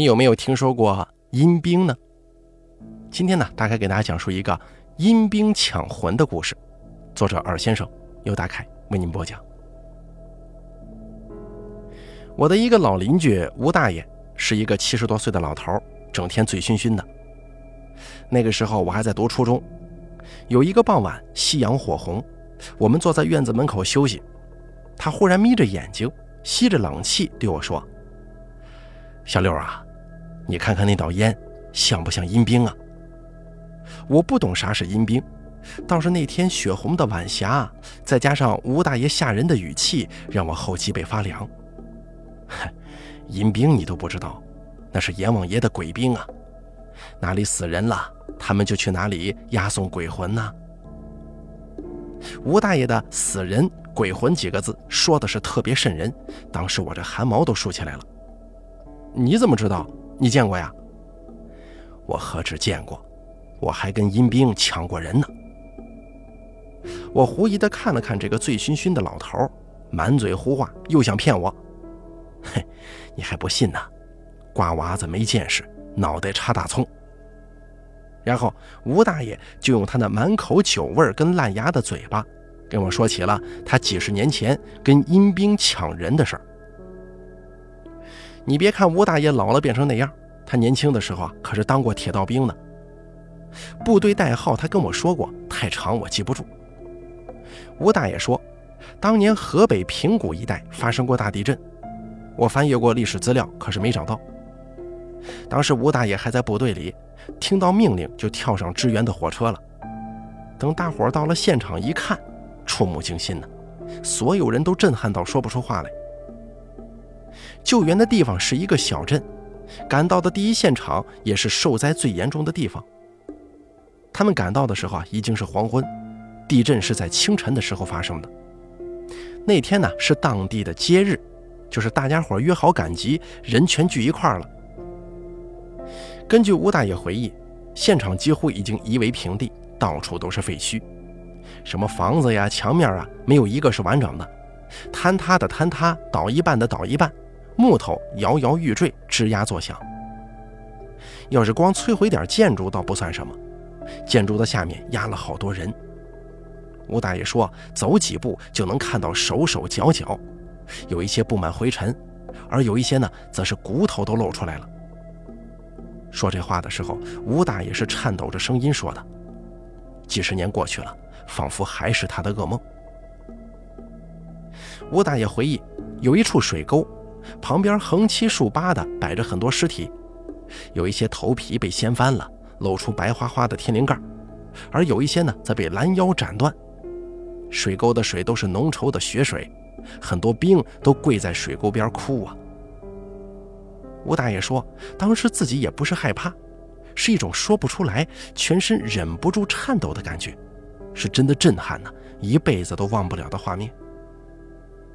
你有没有听说过阴兵呢？今天呢，大概给大家讲述一个阴兵抢魂的故事。作者尔先生由大凯为您播讲。我的一个老邻居吴大爷是一个七十多岁的老头，整天醉醺醺的。那个时候我还在读初中，有一个傍晚，夕阳火红，我们坐在院子门口休息，他忽然眯着眼睛，吸着冷气对我说。小六啊，你看看那道烟，像不像阴兵啊？我不懂啥是阴兵，倒是那天血红的晚霞，再加上吴大爷吓人的语气，让我后脊背发凉。哼阴兵你都不知道，那是阎王爷的鬼兵啊！哪里死人了，他们就去哪里押送鬼魂呢。吴大爷的“死人鬼魂”几个字说的是特别瘆人，当时我这汗毛都竖起来了。你怎么知道？你见过呀？我何止见过，我还跟阴兵抢过人呢。我狐疑地看了看这个醉醺醺的老头，满嘴胡话，又想骗我。嘿，你还不信呢？瓜娃子没见识，脑袋插大葱。然后吴大爷就用他那满口酒味跟烂牙的嘴巴，跟我说起了他几十年前跟阴兵抢人的事儿。你别看吴大爷老了变成那样，他年轻的时候啊可是当过铁道兵呢。部队代号他跟我说过，太长我记不住。吴大爷说，当年河北平谷一带发生过大地震，我翻阅过历史资料，可是没找到。当时吴大爷还在部队里，听到命令就跳上支援的火车了。等大伙到了现场一看，触目惊心呢，所有人都震撼到说不出话来。救援的地方是一个小镇，赶到的第一现场也是受灾最严重的地方。他们赶到的时候啊，已经是黄昏，地震是在清晨的时候发生的。那天呢是当地的节日，就是大家伙约好赶集，人全聚一块了。根据吴大爷回忆，现场几乎已经夷为平地，到处都是废墟，什么房子呀、墙面啊，没有一个是完整的，坍塌的坍塌，倒一半的倒一半。木头摇摇欲坠，吱呀作响。要是光摧毁点建筑倒不算什么，建筑的下面压了好多人。吴大爷说，走几步就能看到手手脚脚，有一些布满灰尘，而有一些呢，则是骨头都露出来了。说这话的时候，吴大爷是颤抖着声音说的。几十年过去了，仿佛还是他的噩梦。吴大爷回忆，有一处水沟。旁边横七竖八的摆着很多尸体，有一些头皮被掀翻了，露出白花花的天灵盖，而有一些呢则被拦腰斩断。水沟的水都是浓稠的血水，很多兵都跪在水沟边哭啊。吴大爷说，当时自己也不是害怕，是一种说不出来，全身忍不住颤抖的感觉，是真的震撼呢，一辈子都忘不了的画面。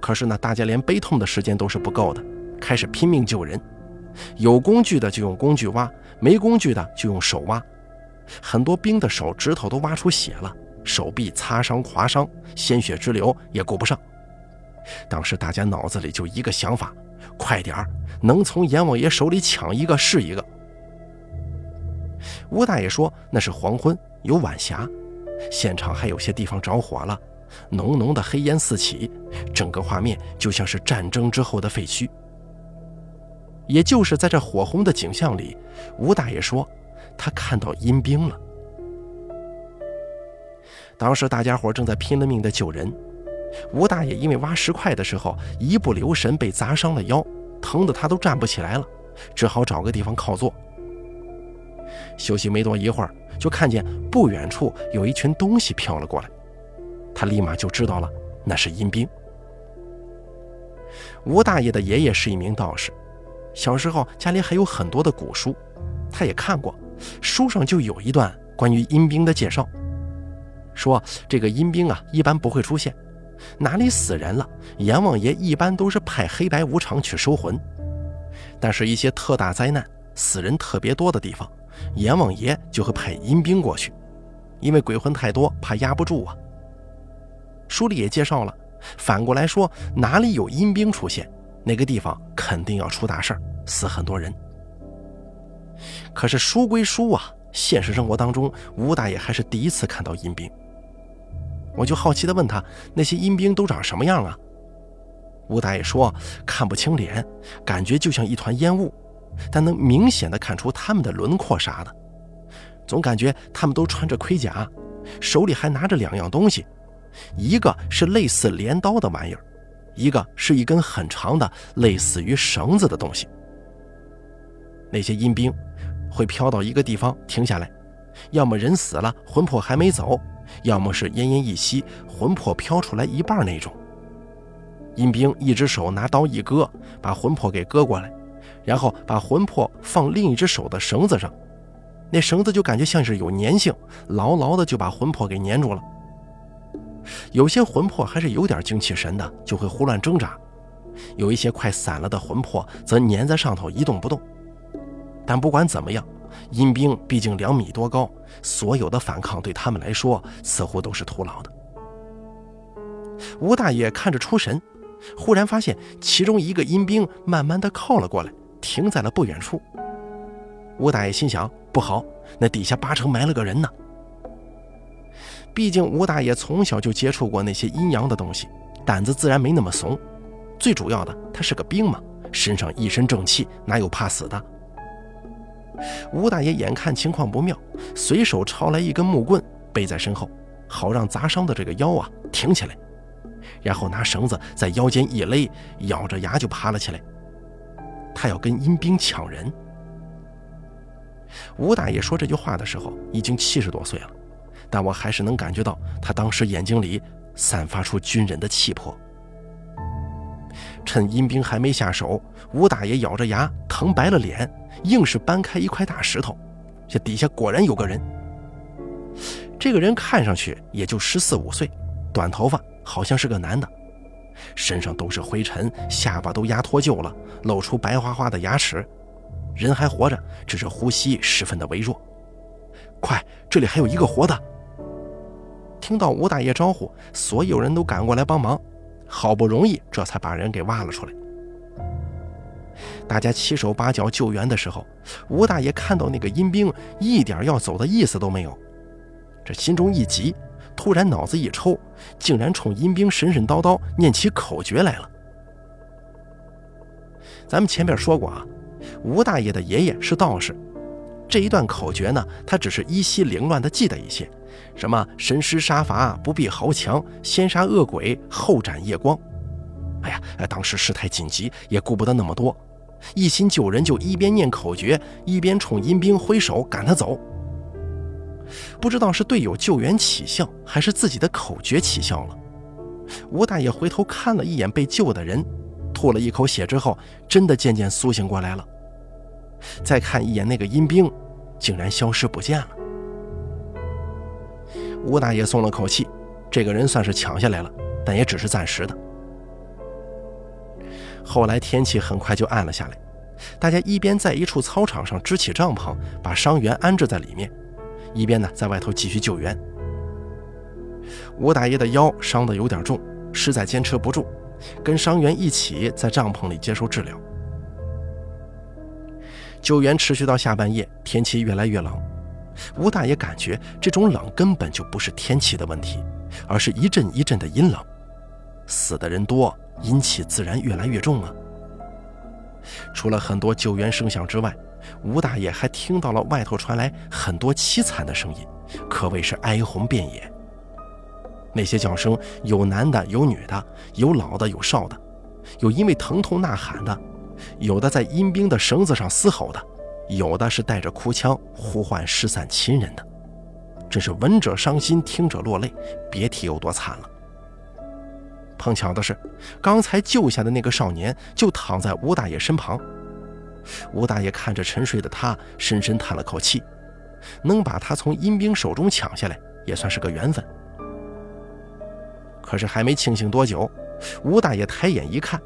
可是呢，大家连悲痛的时间都是不够的，开始拼命救人。有工具的就用工具挖，没工具的就用手挖。很多兵的手指头都挖出血了，手臂擦伤划伤，鲜血直流也顾不上。当时大家脑子里就一个想法：快点儿，能从阎王爷手里抢一个是一个。吴大爷说那是黄昏，有晚霞，现场还有些地方着火了。浓浓的黑烟四起，整个画面就像是战争之后的废墟。也就是在这火红的景象里，吴大爷说，他看到阴兵了。当时大家伙正在拼了命的救人，吴大爷因为挖石块的时候一不留神被砸伤了腰，疼得他都站不起来了，只好找个地方靠坐。休息没多一会儿，就看见不远处有一群东西飘了过来。他立马就知道了，那是阴兵。吴大爷的爷爷是一名道士，小时候家里还有很多的古书，他也看过，书上就有一段关于阴兵的介绍，说这个阴兵啊一般不会出现，哪里死人了，阎王爷一般都是派黑白无常去收魂，但是一些特大灾难、死人特别多的地方，阎王爷就会派阴兵过去，因为鬼魂太多，怕压不住啊。书里也介绍了，反过来说，哪里有阴兵出现，那个地方肯定要出大事儿，死很多人。可是书归书啊，现实生活当中，吴大爷还是第一次看到阴兵。我就好奇地问他：“那些阴兵都长什么样啊？”吴大爷说：“看不清脸，感觉就像一团烟雾，但能明显的看出他们的轮廓啥的。总感觉他们都穿着盔甲，手里还拿着两样东西，一个是类似镰刀的玩意儿，一个是一根很长的类似于绳子的东西。那些阴兵会飘到一个地方停下来，要么人死了，魂魄还没走，要么是奄奄一息，魂魄飘出来一半那种。”阴兵一只手拿刀一割，把魂魄给割过来，然后把魂魄放另一只手的绳子上，那绳子就感觉像是有粘性，牢牢的就把魂魄给粘住了。有些魂魄还是有点精气神的，就会胡乱挣扎；有一些快散了的魂魄则粘在上头一动不动。但不管怎么样，阴兵毕竟两米多高，所有的反抗对他们来说似乎都是徒劳的。吴大爷看着出神。忽然发现其中一个阴兵慢慢的靠了过来，停在了不远处。吴大爷心想：不好，那底下八成埋了个人呢。毕竟吴大爷从小就接触过那些阴阳的东西，胆子自然没那么怂。最主要的，他是个兵嘛，身上一身正气，哪有怕死的？吴大爷眼看情况不妙，随手抄来一根木棍，背在身后，好让砸伤的这个腰啊挺起来。然后拿绳子在腰间一勒，咬着牙就爬了起来。他要跟阴兵抢人。吴大爷说这句话的时候已经七十多岁了，但我还是能感觉到他当时眼睛里散发出军人的气魄。趁阴兵还没下手，吴大爷咬着牙，疼白了脸，硬是搬开一块大石头。这底下果然有个人。这个人看上去也就十四五岁，短头发。好像是个男的，身上都是灰尘，下巴都压脱臼了，露出白花花的牙齿，人还活着，只是呼吸十分的微弱。快，这里还有一个活的！听到吴大爷招呼，所有人都赶过来帮忙，好不容易这才把人给挖了出来。大家七手八脚救援的时候，吴大爷看到那个阴兵一点要走的意思都没有，这心中一急。突然脑子一抽，竟然冲阴兵神神叨叨念起口诀来了。咱们前边说过啊，吴大爷的爷爷是道士，这一段口诀呢，他只是依稀凌乱的记得一些，什么神师杀伐不必豪强，先杀恶鬼后斩夜光。哎呀，当时事态紧急，也顾不得那么多，一心救人，就一边念口诀，一边冲阴兵挥手赶他走。不知道是队友救援起效，还是自己的口诀起效了。吴大爷回头看了一眼被救的人，吐了一口血之后，真的渐渐苏醒过来了。再看一眼那个阴兵，竟然消失不见了。吴大爷松了口气，这个人算是抢下来了，但也只是暂时的。后来天气很快就暗了下来，大家一边在一处操场上支起帐篷，把伤员安置在里面。一边呢，在外头继续救援。吴大爷的腰伤得有点重，实在坚持不住，跟伤员一起在帐篷里接受治疗。救援持续到下半夜，天气越来越冷。吴大爷感觉这种冷根本就不是天气的问题，而是一阵一阵的阴冷。死的人多，阴气自然越来越重啊。除了很多救援声响之外，吴大爷还听到了外头传来很多凄惨的声音，可谓是哀鸿遍野。那些叫声有男的，有女的，有老的，有少的，有因为疼痛呐喊的，有的在阴兵的绳子上嘶吼的，有的是带着哭腔呼唤失散亲人的，真是闻者伤心，听者落泪，别提有多惨了。碰巧的是，刚才救下的那个少年就躺在吴大爷身旁。吴大爷看着沉睡的他，深深叹了口气。能把他从阴兵手中抢下来，也算是个缘分。可是还没清醒多久，吴大爷抬眼一看，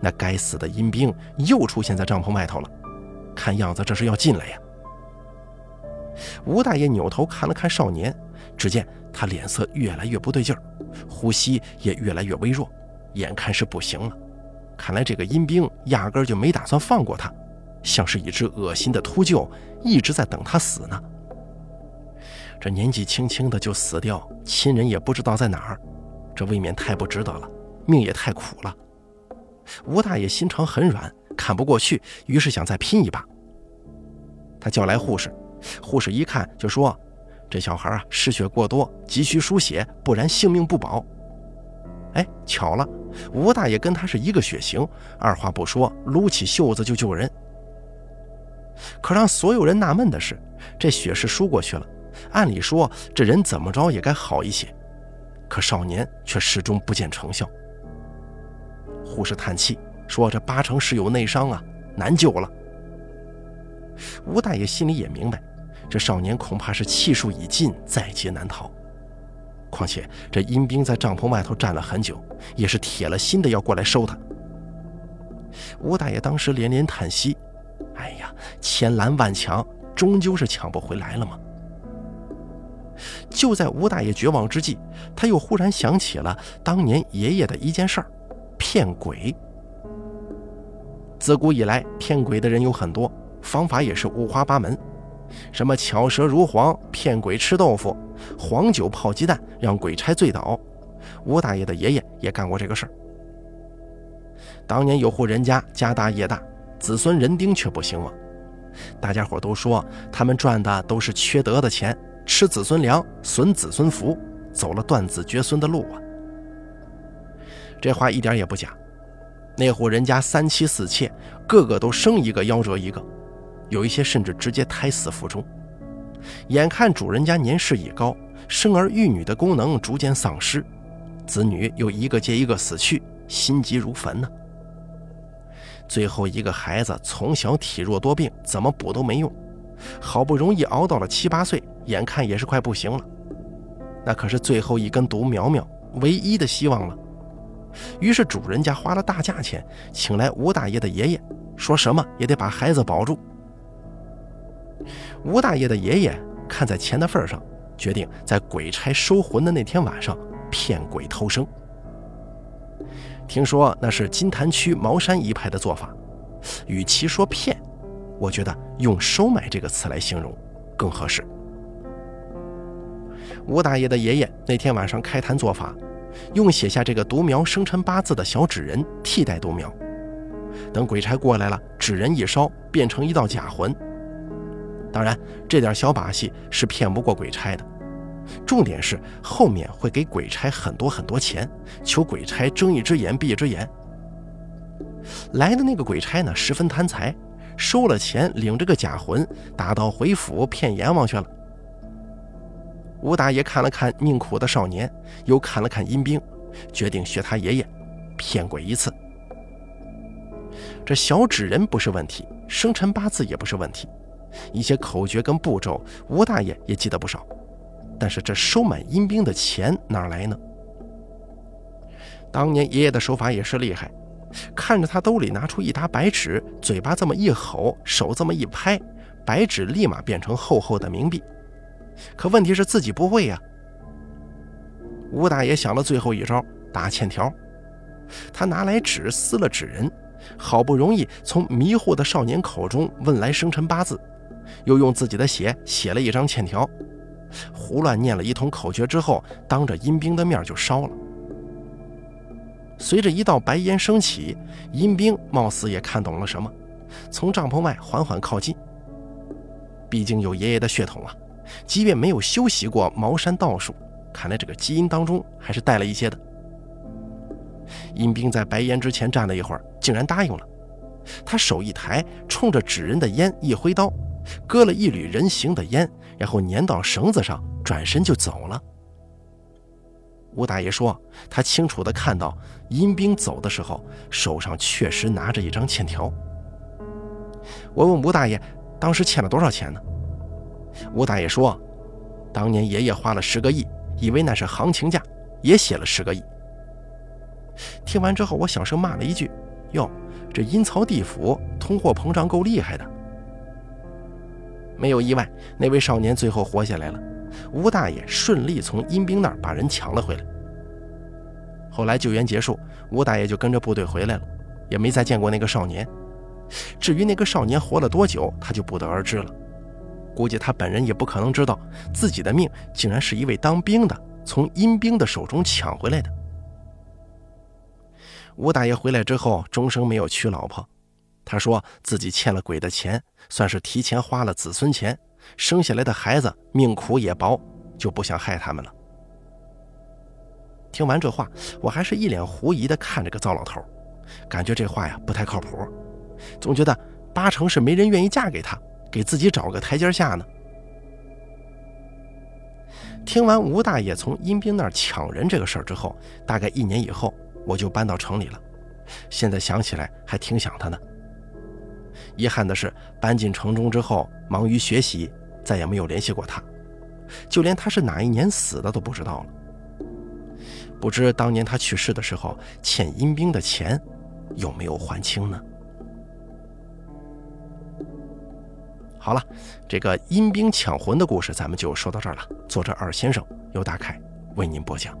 那该死的阴兵又出现在帐篷外头了。看样子这是要进来呀！吴大爷扭头看了看少年，只见他脸色越来越不对劲儿，呼吸也越来越微弱，眼看是不行了。看来这个阴兵压根就没打算放过他。像是一只恶心的秃鹫，一直在等他死呢。这年纪轻轻的就死掉，亲人也不知道在哪儿，这未免太不值得了，命也太苦了。吴大爷心肠很软，看不过去，于是想再拼一把。他叫来护士，护士一看就说：“这小孩啊，失血过多，急需输血，不然性命不保。”哎，巧了，吴大爷跟他是一个血型，二话不说，撸起袖子就救人。可让所有人纳闷的是，这血是输过去了，按理说这人怎么着也该好一些，可少年却始终不见成效。护士叹气说：“这八成是有内伤啊，难救了。”吴大爷心里也明白，这少年恐怕是气数已尽，在劫难逃。况且这阴兵在帐篷外头站了很久，也是铁了心的要过来收他。吴大爷当时连连叹息：“哎呀，千拦万抢，终究是抢不回来了吗？”就在吴大爷绝望之际，他又忽然想起了当年爷爷的一件事儿——骗鬼。自古以来，骗鬼的人有很多，方法也是五花八门。什么巧舌如簧骗鬼吃豆腐，黄酒泡鸡蛋让鬼差醉倒。吴大爷的爷爷也干过这个事儿。当年有户人家家大业大，子孙人丁却不兴旺。大家伙都说他们赚的都是缺德的钱，吃子孙粮，损子孙福，走了断子绝孙的路啊。这话一点也不假。那户人家三妻四妾，个个都生一个夭折一个。有一些甚至直接胎死腹中，眼看主人家年事已高，生儿育女的功能逐渐丧失，子女又一个接一个死去，心急如焚呢。最后一个孩子从小体弱多病，怎么补都没用，好不容易熬到了七八岁，眼看也是快不行了，那可是最后一根独苗苗，唯一的希望了。于是主人家花了大价钱，请来吴大爷的爷爷，说什么也得把孩子保住。吴大爷的爷爷看在钱的份上，决定在鬼差收魂的那天晚上骗鬼偷生。听说那是金坛区茅山一派的做法，与其说骗，我觉得用收买这个词来形容更合适。吴大爷的爷爷那天晚上开坛做法，用写下这个独苗生辰八字的小纸人替代独苗，等鬼差过来了，纸人一烧，变成一道假魂。当然，这点小把戏是骗不过鬼差的。重点是后面会给鬼差很多很多钱，求鬼差睁一只眼闭一只眼。来的那个鬼差呢，十分贪财，收了钱，领着个假魂，打道回府骗阎王去了。吴大爷看了看命苦的少年，又看了看阴兵，决定学他爷爷，骗鬼一次。这小纸人不是问题，生辰八字也不是问题。一些口诀跟步骤，吴大爷也记得不少，但是这收买阴兵的钱哪来呢？当年爷爷的手法也是厉害，看着他兜里拿出一沓白纸，嘴巴这么一吼，手这么一拍，白纸立马变成厚厚的冥币。可问题是自己不会呀。吴大爷想了最后一招，打欠条。他拿来纸撕了纸人，好不容易从迷糊的少年口中问来生辰八字。又用自己的血写了一张欠条，胡乱念了一通口诀之后，当着阴兵的面就烧了。随着一道白烟升起，阴兵貌似也看懂了什么，从帐篷外缓缓靠近。毕竟有爷爷的血统啊，即便没有修习过茅山道术，看来这个基因当中还是带了一些的。阴兵在白烟之前站了一会儿，竟然答应了。他手一抬，冲着纸人的烟一挥刀。割了一缕人形的烟，然后粘到绳子上，转身就走了。吴大爷说：“他清楚地看到阴兵走的时候，手上确实拿着一张欠条。”我问吴大爷：“当时欠了多少钱呢？”吴大爷说：“当年爷爷花了十个亿，以为那是行情价，也写了十个亿。”听完之后，我小声骂了一句：“哟，这阴曹地府通货膨胀够厉害的。”没有意外，那位少年最后活下来了。吴大爷顺利从阴兵那儿把人抢了回来。后来救援结束，吴大爷就跟着部队回来了，也没再见过那个少年。至于那个少年活了多久，他就不得而知了。估计他本人也不可能知道，自己的命竟然是一位当兵的从阴兵的手中抢回来的。吴大爷回来之后，终生没有娶老婆。他说自己欠了鬼的钱，算是提前花了子孙钱，生下来的孩子命苦也薄，就不想害他们了。听完这话，我还是一脸狐疑地看着个糟老头，感觉这话呀不太靠谱，总觉得八成是没人愿意嫁给他，给自己找个台阶下呢。听完吴大爷从阴兵那儿抢人这个事儿之后，大概一年以后，我就搬到城里了。现在想起来还挺想他呢。遗憾的是，搬进城中之后，忙于学习，再也没有联系过他，就连他是哪一年死的都不知道了。不知当年他去世的时候，欠阴兵的钱有没有还清呢？好了，这个阴兵抢魂的故事咱们就说到这儿了。作者二先生由大凯为您播讲。